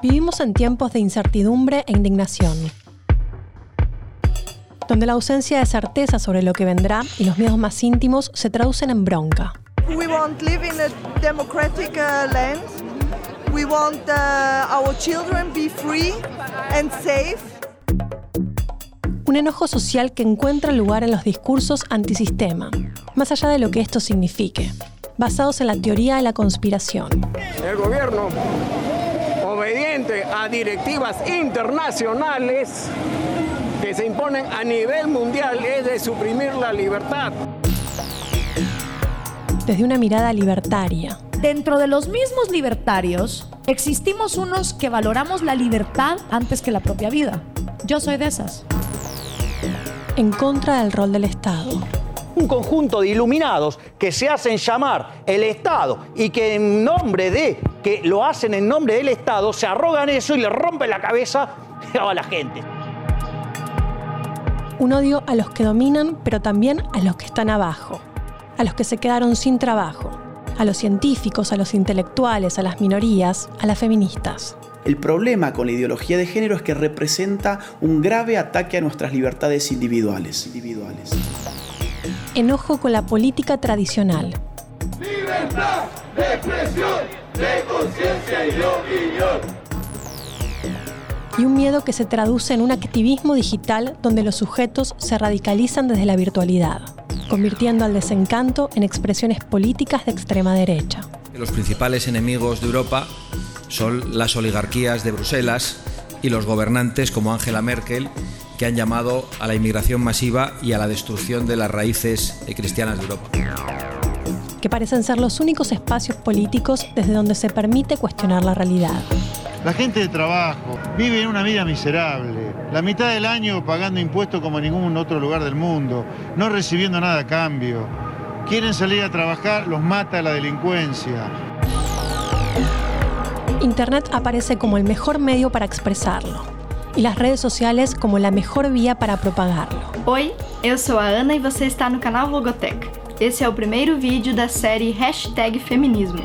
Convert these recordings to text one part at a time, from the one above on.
Vivimos en tiempos de incertidumbre e indignación, donde la ausencia de certeza sobre lo que vendrá y los miedos más íntimos se traducen en bronca. We want live in a democratic uh, land. We want uh, our children be free and safe. Un enojo social que encuentra lugar en los discursos antisistema, más allá de lo que esto signifique, basados en la teoría de la conspiración. El gobierno, a directivas internacionales que se imponen a nivel mundial, es de suprimir la libertad. Desde una mirada libertaria, Dentro de los mismos libertarios, existimos unos que valoramos la libertad antes que la propia vida. Yo soy de esas. en contra del rol del Estado. un conjunto de iluminados que se hacen llamar el Estado y que en nombre de, que lo hacen en nombre del Estado, se arrogan eso y le rompen la cabeza a la gente. Un odio a los que dominan, pero también a los que están abajo, a los que se quedaron sin trabajo, a los científicos, a los intelectuales, a las minorías, a las feministas. El problema con la ideología de género es que representa un grave ataque a nuestras libertades individuales. individuales. Enojo con la política tradicional. Y un miedo que se traduce en un activismo digital donde los sujetos se radicalizan desde la virtualidad, convirtiendo al desencanto en expresiones políticas de extrema derecha. Los principales enemigos de Europa son las oligarquías de Bruselas y los gobernantes como Angela Merkel, que han llamado a la inmigración masiva y a la destrucción de las raíces cristianas de Europa. Que parecen ser los únicos espacios políticos desde donde se permite cuestionar la realidad. La gente de trabajo vive en una vida miserable, la mitad del año pagando impuestos como en ningún otro lugar del mundo, no recibiendo nada a cambio. Quieren salir a trabajar, los mata la delincuencia. Internet aparece como el mejor medio para expresarlo y las redes sociales como la mejor vía para propagarlo. Eu sou a Ana e você está no canal Logotech. Esse é o primeiro vídeo da série Hashtag Feminismo.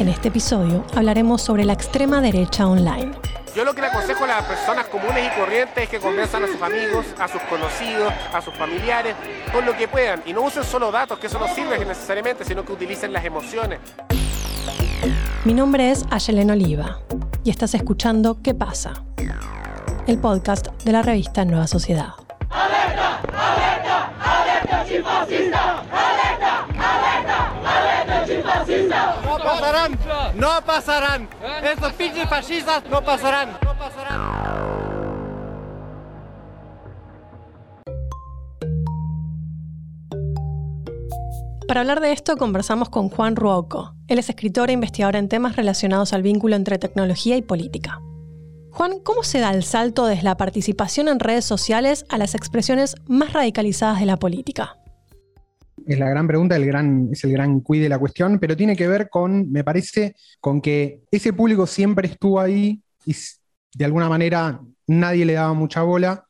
En este episodio hablaremos sobre la extrema derecha online. Yo lo que le aconsejo a las personas comunes y corrientes es que convenzan a sus amigos, a sus conocidos, a sus familiares, con lo que puedan. Y no usen solo datos, que eso no sirve necesariamente, sino que utilicen las emociones. Mi nombre es Ayelen Oliva y estás escuchando ¿Qué pasa? El podcast de la revista Nueva Sociedad. No pasarán, no pasarán. Estos pinches fascistas no pasarán. No pasarán. Para hablar de esto conversamos con Juan Ruoco. Él es escritor e investigador en temas relacionados al vínculo entre tecnología y política. Juan, ¿cómo se da el salto desde la participación en redes sociales a las expresiones más radicalizadas de la política? Es la gran pregunta, el gran, es el gran cuid de la cuestión, pero tiene que ver con, me parece, con que ese público siempre estuvo ahí y de alguna manera nadie le daba mucha bola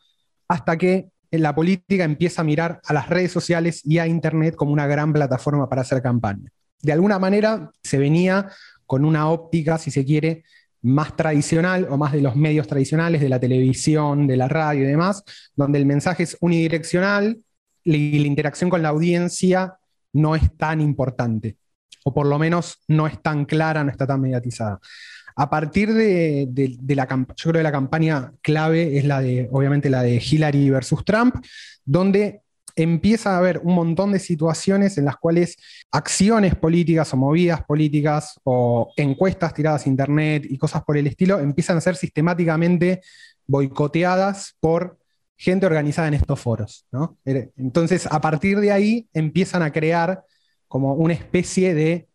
hasta que la política empieza a mirar a las redes sociales y a Internet como una gran plataforma para hacer campaña. De alguna manera se venía con una óptica, si se quiere, más tradicional o más de los medios tradicionales, de la televisión, de la radio y demás, donde el mensaje es unidireccional la interacción con la audiencia no es tan importante, o por lo menos no es tan clara, no está tan mediatizada. A partir de, de- de la campaña, yo creo que la campaña clave es la de, obviamente, la de Hillary versus Trump, donde empieza a haber un montón de situaciones en las cuales acciones políticas o movidas políticas o encuestas tiradas a internet y cosas por el estilo empiezan a ser sistemáticamente boicoteadas por gente organizada en estos foros. ¿no? Entonces, a partir de ahí empiezan a crear como una especie de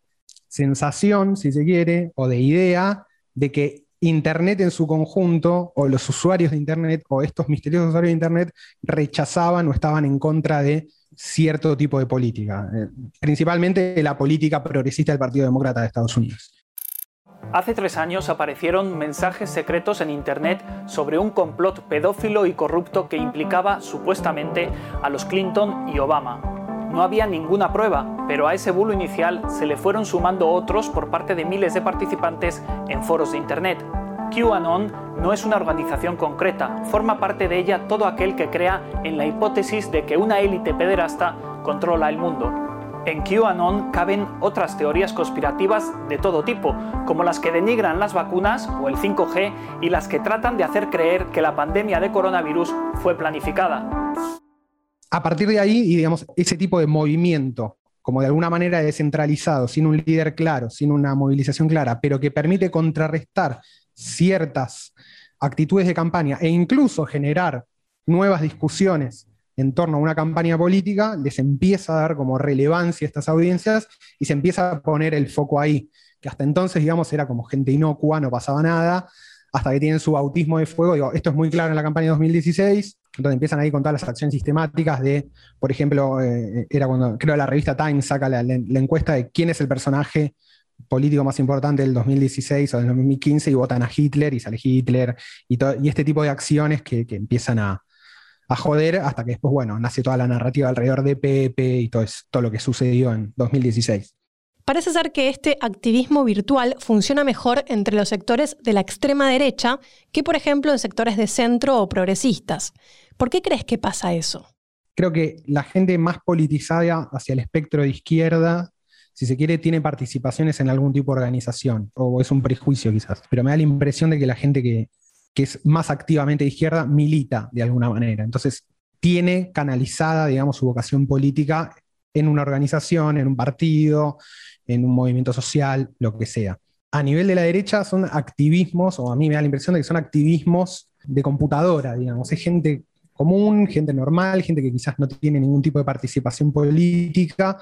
sensación, si se quiere, o de idea de que Internet en su conjunto, o los usuarios de Internet, o estos misteriosos usuarios de Internet, rechazaban o estaban en contra de cierto tipo de política, eh, principalmente la política progresista del Partido Demócrata de Estados Unidos. Hace tres años aparecieron mensajes secretos en Internet sobre un complot pedófilo y corrupto que implicaba supuestamente a los Clinton y Obama. No había ninguna prueba, pero a ese bulo inicial se le fueron sumando otros por parte de miles de participantes en foros de Internet. QAnon no es una organización concreta, forma parte de ella todo aquel que crea en la hipótesis de que una élite pederasta controla el mundo. En QAnon caben otras teorías conspirativas de todo tipo, como las que denigran las vacunas o el 5G y las que tratan de hacer creer que la pandemia de coronavirus fue planificada. A partir de ahí, digamos, ese tipo de movimiento, como de alguna manera descentralizado, sin un líder claro, sin una movilización clara, pero que permite contrarrestar ciertas actitudes de campaña e incluso generar nuevas discusiones en torno a una campaña política, les empieza a dar como relevancia a estas audiencias y se empieza a poner el foco ahí, que hasta entonces, digamos, era como gente inocua, no pasaba nada, hasta que tienen su bautismo de fuego. Esto es muy claro en la campaña de 2016, donde empiezan ahí con todas las acciones sistemáticas de, por ejemplo, eh, era cuando creo la revista Times saca la, encuesta de quién es el personaje político más importante del 2016 o del 2015 y votan a Hitler y sale Hitler y, y este tipo de acciones que empiezan a, a joder hasta que después, bueno, nace toda la narrativa alrededor de Pepe y todo, todo lo que sucedió en 2016. Parece ser que este activismo virtual funciona mejor entre los sectores de la extrema derecha que, por ejemplo, en sectores de centro o progresistas. ¿Por qué crees que pasa eso? Creo que la gente más politizada hacia el espectro de izquierda, si se quiere, tiene participaciones en algún tipo de organización, o es un prejuicio quizás, pero me da la impresión de que la gente que, que es más activamente de izquierda, milita de alguna manera. Entonces, tiene canalizada, digamos, su vocación política en una organización, en un partido, en un movimiento social, lo que sea. A nivel de la derecha son activismos, o a mí me da la impresión de que son activismos de computadora, digamos. Es gente común, gente normal, gente que quizás no tiene ningún tipo de participación política,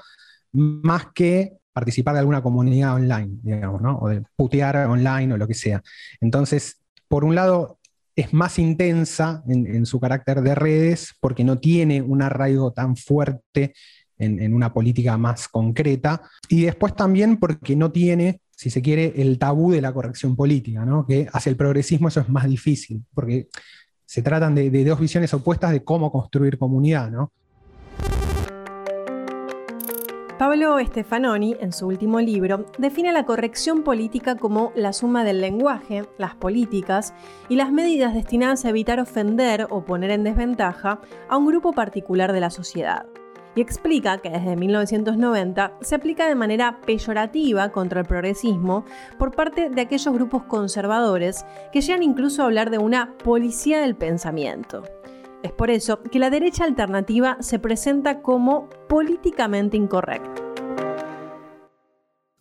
más que participar de alguna comunidad online, digamos, ¿no? O de putear online o lo que sea. Entonces, por un lado, es más intensa en, su carácter de redes porque no tiene un arraigo tan fuerte en, una política más concreta. Y después también porque no tiene, si se quiere, el tabú de la corrección política, ¿no? que hacia el progresismo eso es más difícil, porque se tratan de, de dos visiones opuestas de cómo construir comunidad. ¿no? Pablo Stefanoni, en su último libro, define la corrección política como la suma del lenguaje, las políticas y las medidas destinadas a evitar ofender o poner en desventaja a un grupo particular de la sociedad. Y explica que desde 1990 se aplica de manera peyorativa contra el progresismo por parte de aquellos grupos conservadores que llegan incluso a hablar de una policía del pensamiento. Es por eso que la derecha alternativa se presenta como políticamente incorrecta.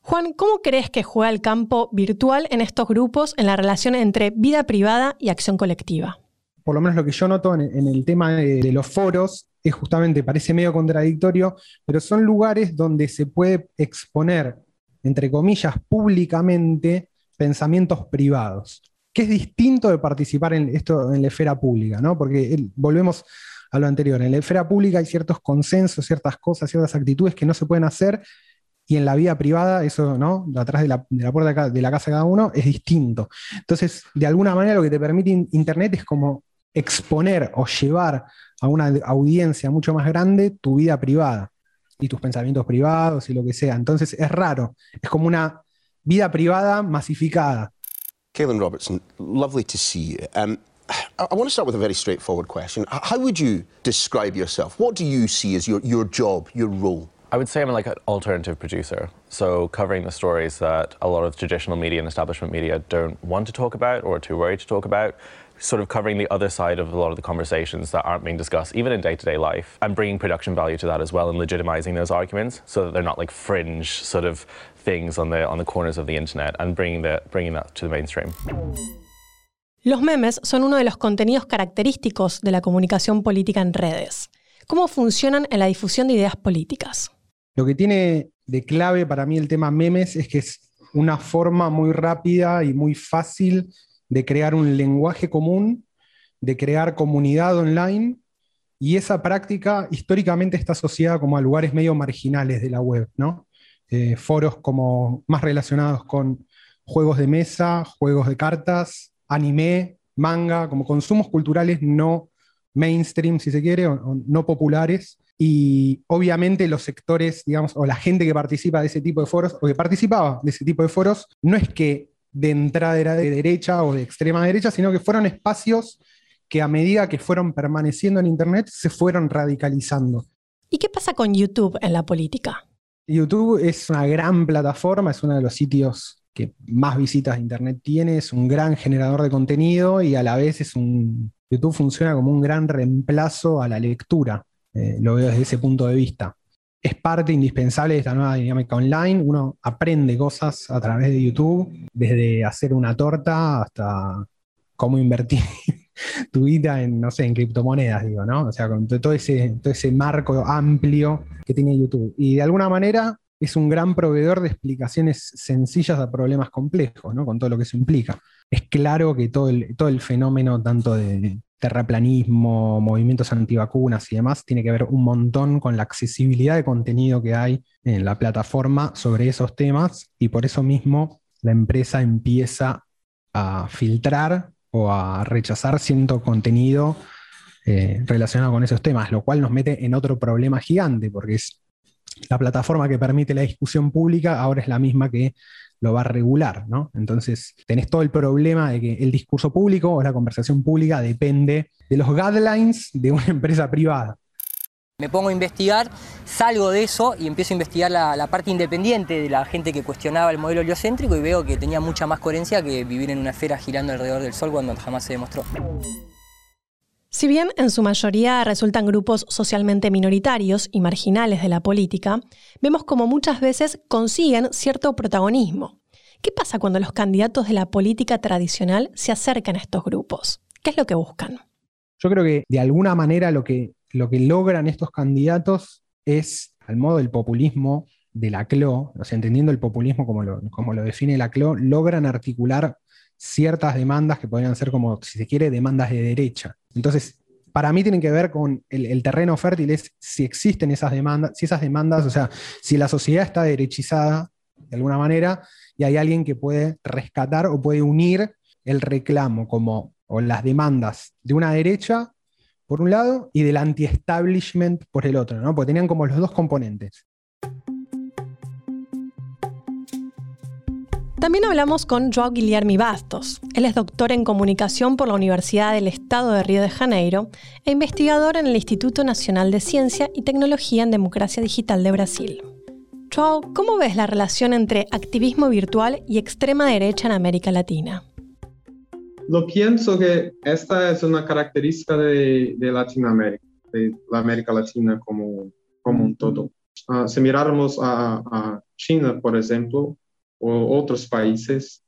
Juan, ¿cómo crees que juega el campo virtual en estos grupos en la relación entre vida privada y acción colectiva? Por lo menos lo que yo noto en, el tema de, los foros es justamente, parece medio contradictorio, pero son lugares donde se puede exponer, entre comillas, públicamente pensamientos privados que es distinto de participar en esto en la esfera pública, ¿no? Porque volvemos a lo anterior, en la esfera pública hay ciertos consensos, ciertas cosas, ciertas actitudes que no se pueden hacer y en la vida privada, eso, ¿no? Atrás de la, puerta de la casa de cada uno es distinto. Entonces, de alguna manera lo que te permite Internet es como exponer o llevar a una audiencia mucho más grande tu vida privada y tus pensamientos privados y lo que sea. Entonces es raro, es como una vida privada masificada. Kaylin Robertson, lovely to see you. Um, I, want to start with a very straightforward question. How would you describe yourself? What do you see as your, your job, your role? I would say I'm like an alternative producer. So covering the stories that a lot of traditional media and establishment media don't want to talk about or are too worried to talk about. Sort of covering the other side of a lot of the conversations that aren't being discussed, even in day to day life, and bringing production value to that as well and legitimizing those arguments so that they're not like fringe sort of things on the, on the corners of the internet and bringing, the, bringing that to the mainstream. Los memes son uno de los contenidos característicos de la comunicación política en redes. ¿Cómo funcionan en la difusión de ideas políticas? Lo que tiene de clave para mí el tema memes es que es una forma muy rápida y muy fácil de crear un lenguaje común, de crear comunidad online, y esa práctica históricamente está asociada como a lugares medio marginales de la web, ¿no? Eh, foros como más relacionados con juegos de mesa, juegos de cartas, anime, manga, como consumos culturales no mainstream, si se quiere, no populares. Y obviamente los sectores, digamos, o la gente que participa de ese tipo de foros, o que participaba de ese tipo de foros, no es que de entrada de derecha o de extrema derecha, sino que fueron espacios que a medida que fueron permaneciendo en Internet se fueron radicalizando. ¿Y qué pasa con YouTube en la política? YouTube es una gran plataforma, es uno de los sitios que más visitas de Internet tiene, es un gran generador de contenido y a la vez es un... YouTube funciona como un gran reemplazo a la lectura, eh, lo veo desde ese punto de vista. Es parte indispensable de esta nueva dinámica online, uno aprende cosas a través de YouTube, desde hacer una torta hasta cómo invertir tu en, no sé, en criptomonedas, digo, ¿no? O sea, con todo ese, todo ese marco amplio que tiene YouTube. Y de alguna manera es un gran proveedor de explicaciones sencillas a problemas complejos, ¿no? Con todo lo que eso implica. Es claro que todo el, todo el fenómeno, tanto de terraplanismo, movimientos antivacunas y demás, tiene que ver un montón con la accesibilidad de contenido que hay en la plataforma sobre esos temas y por eso mismo la empresa empieza a filtrar o a rechazar cierto contenido eh, relacionado con esos temas, lo cual nos mete en otro problema gigante, porque es la plataforma que permite la discusión pública ahora es la misma que lo va a regular, ¿no? Entonces tenés todo el problema de que el discurso público o la conversación pública depende de los guidelines de una empresa privada. Me pongo a investigar, salgo de eso y empiezo a investigar la, parte independiente de la gente que cuestionaba el modelo heliocéntrico y veo que tenía mucha más coherencia que vivir en una esfera girando alrededor del Sol cuando jamás se demostró. Si bien en su mayoría resultan grupos socialmente minoritarios y marginales de la política, vemos como muchas veces consiguen cierto protagonismo. ¿Qué pasa cuando los candidatos de la política tradicional se acercan a estos grupos? ¿Qué es lo que buscan? Yo creo que de alguna manera lo que lo que logran estos candidatos es, al modo del populismo de la CLO, o sea, entendiendo el populismo como lo, como lo define la CLO, logran articular ciertas demandas que podrían ser como, si se quiere, demandas de derecha. Entonces, para mí tienen que ver con el, terreno fértil, es si existen esas demandas, si esas demandas, o sea, si la sociedad está derechizada de alguna manera y hay alguien que puede rescatar o puede unir el reclamo como, o las demandas de una derecha por un lado y del anti-establishment por el otro, ¿no? Porque tenían como los dos componentes. También hablamos con Joao Guilherme Bastos. Él es doctor en comunicación por la Universidad del Estado de Río de Janeiro e investigador en el Instituto Nacional de Ciencia y Tecnología en Democracia Digital de Brasil. Joao, ¿cómo ves la relación entre activismo virtual y extrema derecha en América Latina? Lo pienso que esta es una característica de, Latinoamérica, de la América Latina como, como un todo. Ah, si miráramos a, China, por ejemplo, o otros países,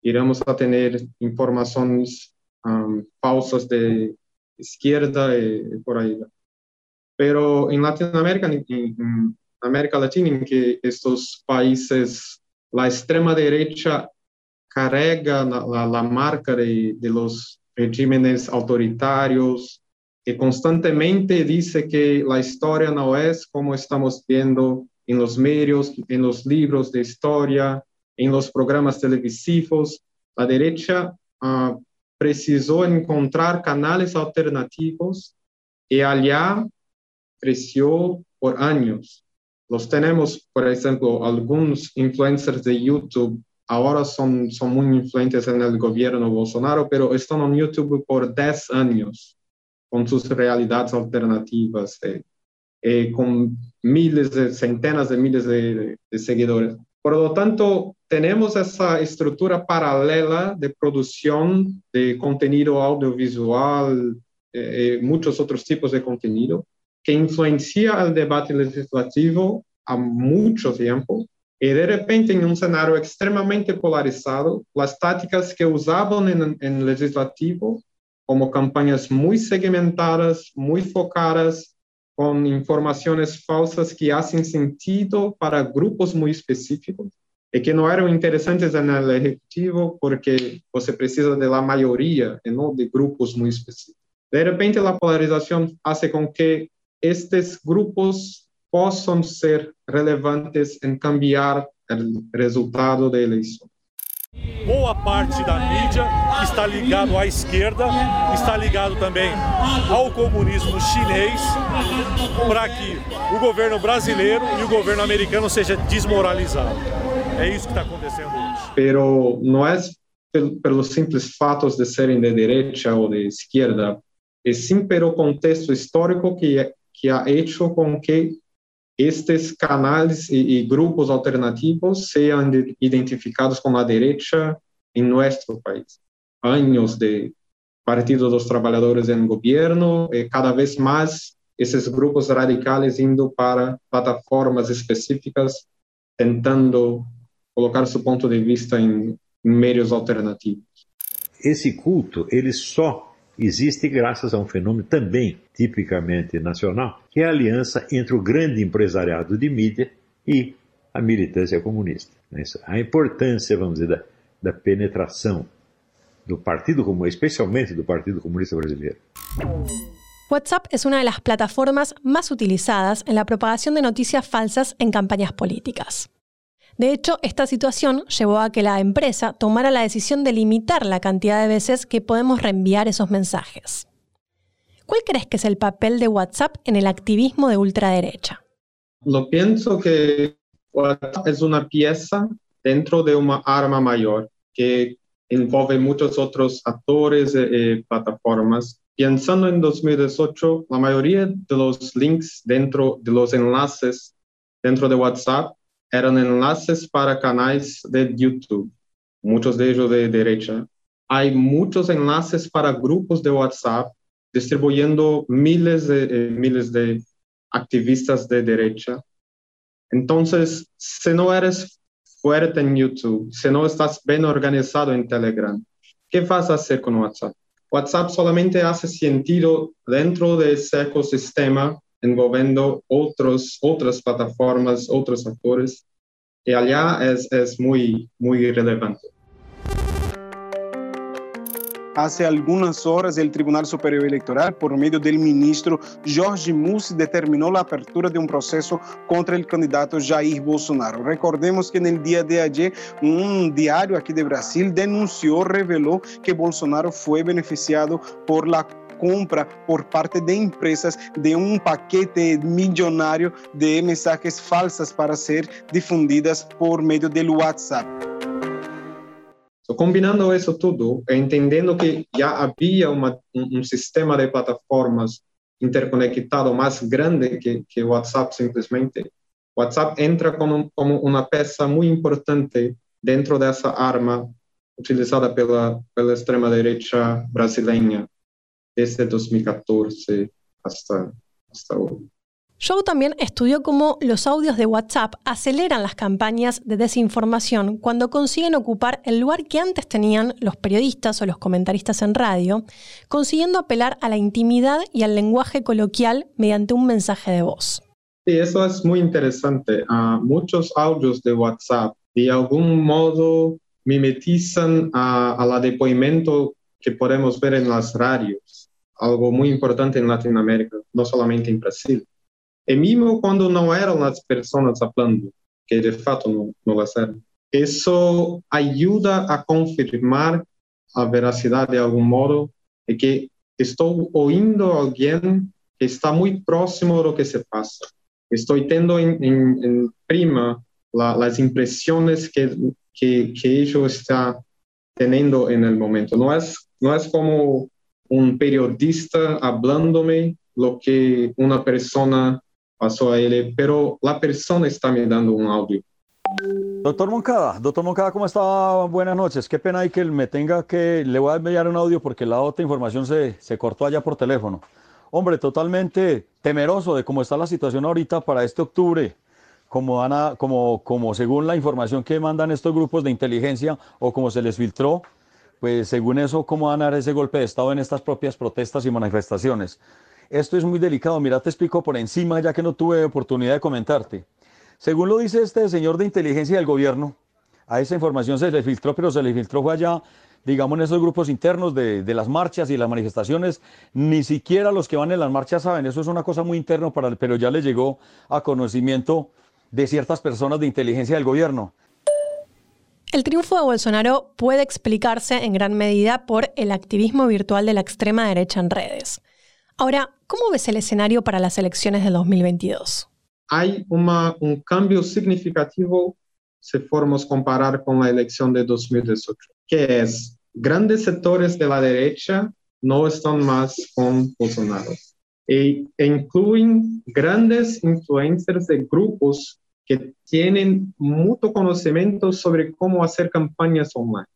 iremos a tener informaciones falsas de izquierda y, por ahí. Pero en Latinoamérica, en, en América Latina, en que estos países, la extrema derecha carrega la, marca de, los regímenes autoritarios, que constantemente dice que la historia no es como estamos viendo en los medios, en los libros de historia, en los programas televisivos. La derecha uh, precisó encontrar canales alternativos y allá creció por años. Los tenemos, por ejemplo, algunos influencers de YouTube ahora son, son muy influentes en el gobierno Bolsonaro, pero están en YouTube por 10 años con sus realidades alternativas, eh, eh, con miles de, centenas de miles de, seguidores. Por lo tanto, tenemos esa estructura paralela de producción de contenido audiovisual, eh, muchos otros tipos de contenido, que influencia el debate legislativo a mucho tiempo y de repente, en un escenario extremadamente polarizado, las tácticas que usaban en, el legislativo, como campañas muy segmentadas, muy focadas, con informaciones falsas que hacen sentido para grupos muy específicos y que no eran interesantes en el ejecutivo porque se precisa de la mayoría y no de grupos muy específicos. De repente, la polarización hace con que estos grupos possam ser relevantes em cambiar o resultado da eleição. Boa parte da mídia está ligado à esquerda, está ligado também ao comunismo chinês, para que o governo brasileiro e o governo americano seja desmoralizado. É isso que está acontecendo hoje. Pero não é pelos simples fatos de serem de direita ou de esquerda, é sim pelo contexto histórico que, que ha hecho com que estes canais e, e grupos alternativos sejam identificados com a direita em nosso país. Anos de Partido dos Trabalhadores em governo, e cada vez mais esses grupos radicais indo para plataformas específicas, tentando colocar seu ponto de vista em, em meios alternativos. Esse culto, ele só existe graças a um fenômeno também tipicamente nacional, que é a aliança entre o grande empresariado de mídia e a militância comunista. A importância, vamos dizer, da, da penetração do Partido Comunista, especialmente do Partido Comunista Brasileiro. WhatsApp es una de las plataformas más utilizadas en la propagación de noticias falsas en campañas políticas. De hecho, esta situación llevó a que la empresa tomara la decisión de limitar la cantidad de veces que podemos reenviar esos mensajes. ¿Cuál crees que es el papel de WhatsApp en el activismo de ultraderecha? Lo pienso que WhatsApp es una pieza dentro de una arma mayor que envolve muchos otros actores y plataformas. Pensando en 2018, la mayoría de los links dentro de los enlaces dentro de WhatsApp eran enlaces para canales de YouTube, muchos de ellos de derecha. Hay muchos enlaces para grupos de WhatsApp distribuyendo miles de eh, miles de activistas de derecha. Entonces, si no eres fuerte en YouTube, si no estás bien organizado en Telegram, ¿qué vas a hacer con WhatsApp? WhatsApp solamente hace sentido dentro de ese ecosistema envolvendo otros, otras plataformas, otros actores, y allá es, es muy, muy relevante. Hace algunas horas, el Tribunal Superior Electoral, por medio del ministro Jorge Mussi, determinou a apertura de um processo contra o candidato Jair Bolsonaro. Recordemos que no dia de ayer, um diário aqui de Brasil denunciou, revelou que Bolsonaro foi beneficiado por la compra por parte de empresas de um paquete milionário de mensagens falsas para ser difundidas por meio do WhatsApp. Combinando isso tudo, entendendo que já havia uma, um, um, sistema de plataformas interconectado mais grande que, que o WhatsApp simplesmente, o WhatsApp entra como, como uma peça muito importante dentro dessa arma utilizada pela, pela extrema-direita brasileira desde 2014 hasta, hasta hoy. Joe también estudió cómo los audios de WhatsApp aceleran las campañas de desinformación cuando consiguen ocupar el lugar que antes tenían los periodistas o los comentaristas en radio, consiguiendo apelar a la intimidad y al lenguaje coloquial mediante un mensaje de voz. Sí, eso es muy interesante. Uh, muchos audios de WhatsApp de algún modo mimetizan a, a la depoimento que podemos ver en las radios, algo muy importante en Latinoamérica, no solamente en Brasil. E mesmo quando não eram as pessoas falando, que de fato não, não eram, isso ajuda a confirmar a veracidade de algum modo de que estou ouvindo alguém que está muito próximo do que se passa. Estou tendo em, em, em prima la, as impressões que que que ele está tendo no momento. Não é não é como um periodista falando-me lo que uma pessoa pasó a él, pero la persona está me dando un audio. Doctor Moncada, doctor Moncada, ¿cómo está? Buenas noches. Qué pena hay que me tenga que, le voy a enviar un audio porque la otra información se, se cortó allá por teléfono. Hombre, totalmente temeroso de cómo está la situación ahorita para este octubre, como, como, como según la información que mandan estos grupos de inteligencia o como se les filtró, pues según eso, cómo van a dar ese golpe de Estado en estas propias protestas y manifestaciones. Esto es muy delicado. Mira, te explico por encima, ya que no tuve oportunidad de comentarte. Según lo dice este señor de inteligencia del gobierno, a esa información se le filtró, pero se le filtró allá, digamos, en esos grupos internos de, las marchas y las manifestaciones. Ni siquiera los que van en las marchas saben, eso es una cosa muy interna, para el, pero ya le llegó a conocimiento de ciertas personas de inteligencia del gobierno. El triunfo de Bolsonaro puede explicarse en gran medida por el activismo virtual de la extrema derecha en redes. Ahora, ¿cómo ves el escenario para las elecciones del 2022? Hay un cambio significativo si formos comparar con la elección de 2018, que es grandes sectores de la derecha no están más con Bolsonaro. E incluyen grandes influencers de grupos que tienen mucho conocimiento sobre cómo hacer campañas online,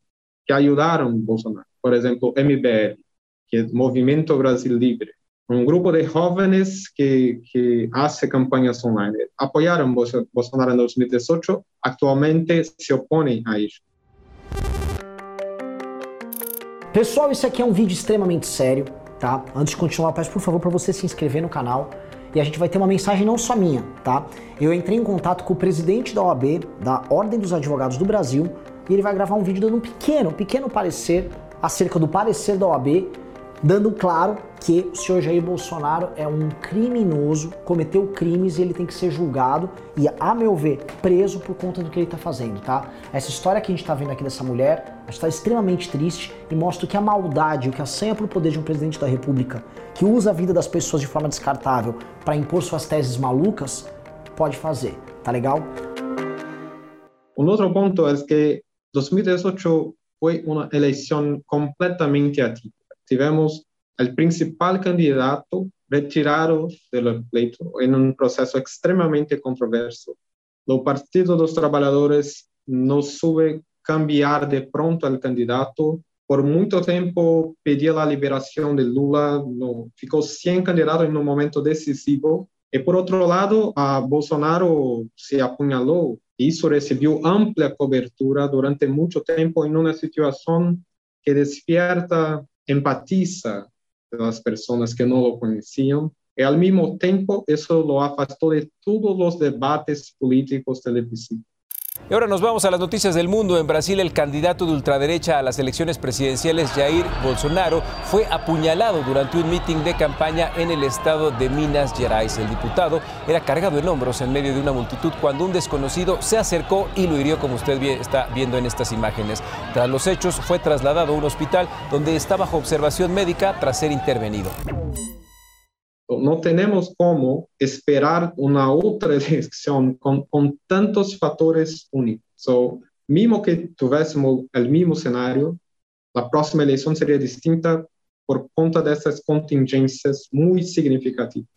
que ayudaron a Bolsonaro. Por ejemplo, MBL, que es Movimiento Brasil Libre, un grupo de jóvenes que, que hace campañas online. Apoyaron a Bolsonaro en 2018, actualmente se oponen a ello. Pessoal, esse aqui é um vídeo extremamente sério, tá? Antes de continuar, peço por favor para você se inscrever no canal e a gente vai ter uma mensagem não só minha, tá? Eu entrei em contato com o presidente da OAB, da Ordem dos Advogados do Brasil, e ele vai gravar um vídeo dando um pequeno, pequeno parecer acerca do parecer da OAB dando claro que o senhor Jair Bolsonaro é um criminoso, cometeu crimes e ele tem que ser julgado e, a meu ver, preso por conta do que ele está fazendo, tá? Essa história que a gente está vendo aqui dessa mulher está extremamente triste e mostra que a maldade, o que assanha para o poder de um presidente da República que usa a vida das pessoas de forma descartável para impor suas teses malucas, pode fazer, tá legal? Um outro ponto é que 2018 foi uma eleição completamente atípica tivemos o principal candidato retirado do pleito em um processo extremamente controverso. O Partido dos Trabalhadores não soube cambiar de pronto o candidato. Por muito tempo pedia a liberação de Lula, no, ficou sem candidato em um momento decisivo. E por outro lado, a Bolsonaro se apunhalou. Isso recebeu ampla cobertura durante muito tempo em uma situação que desperta empatiza con las personas que no lo conocían y al mismo tiempo eso lo afastó de todos los debates políticos televisivos. Y ahora nos vamos a las noticias del mundo. En Brasil, el candidato de ultraderecha a las elecciones presidenciales, Jair Bolsonaro, fue apuñalado durante un mitin de campaña en el estado de Minas Gerais. El diputado era cargado en hombros en medio de una multitud cuando un desconocido se acercó y lo hirió, como usted está viendo en estas imágenes. Tras los hechos, fue trasladado a un hospital donde está bajo observación médica tras ser intervenido. No tenemos cómo esperar una otra elección con, con tantos factores únicos. So, mismo que tuviésemos el mismo escenario, la próxima elección sería distinta por cuenta de estas contingencias muy significativas.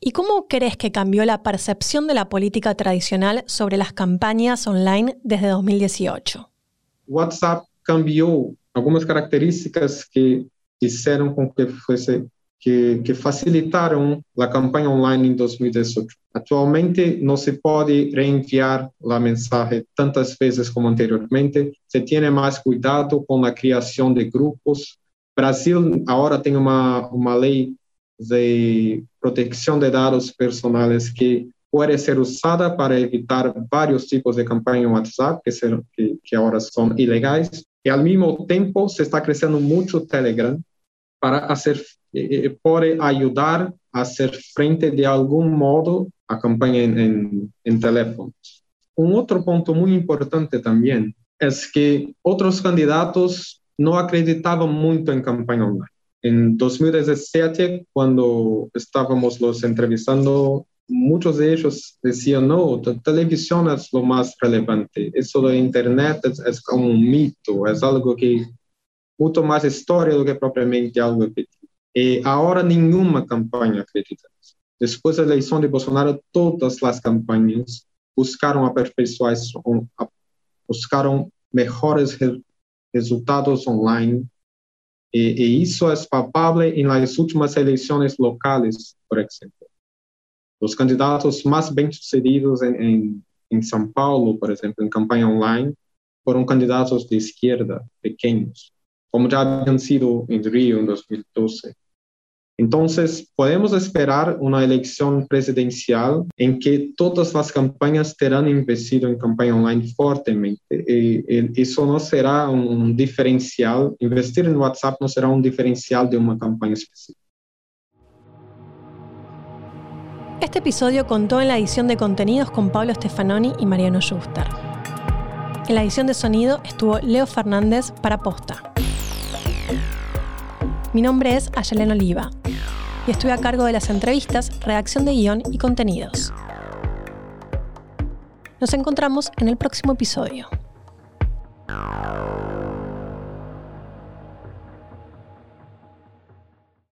¿Y cómo crees que cambió la percepción de la política tradicional sobre las campañas online desde 2018? WhatsApp cambió algunas características que hicieron con que fuese que, que facilitaram a campanha online em 2018. Atualmente não se pode reenviar a mensagem tantas vezes como anteriormente, se tem mais cuidado com a criação de grupos. Brasil agora tem uma, uma lei de proteção de dados personais que pode ser usada para evitar vários tipos de campanha WhatsApp, que, ser, que, que agora são ilegais. E, ao mesmo tempo, se está crescendo muito o Telegram para fazer pode ajudar a hacer frente de algum modo a campanha em, em teléfonos. Um outro ponto muito importante também é que outros candidatos não acreditavam muito em campanha online. Em 2017, quando estávamos los entrevistando, muitos de eles diziam: não, a televisão é o mais relevante. Isso da internet é, é como um mito, é algo que muito mais história do que propriamente algo efetivo. E agora nenhuma campanha acredita nisso. Depois da eleição de Bolsonaro, todas as campanhas buscaram aperfeiçoar, buscaram melhores resultados online. E, e isso é palpável las últimas eleições locais, por exemplo. Os candidatos mais bem-sucedidos em, em, em São Paulo, por exemplo, em campanha online, foram candidatos de esquerda, pequenos, como já haviam sido em Rio em 2012. Entonces, podemos esperar una elección presidencial en que todas las campañas terán investido en campaña online fuertemente. Y, y eso no será un diferencial, investir en WhatsApp no será un diferencial de una campaña específica. Este episodio contó en la edición de contenidos con Pablo Stefanoni y Mariano Schuster. En la edición de sonido estuvo Leo Fernández para Posta. Mi nombre es Ayelen Oliva y estoy a cargo de las entrevistas, redacción de guion y contenidos. Nos encontramos en el próximo episodio.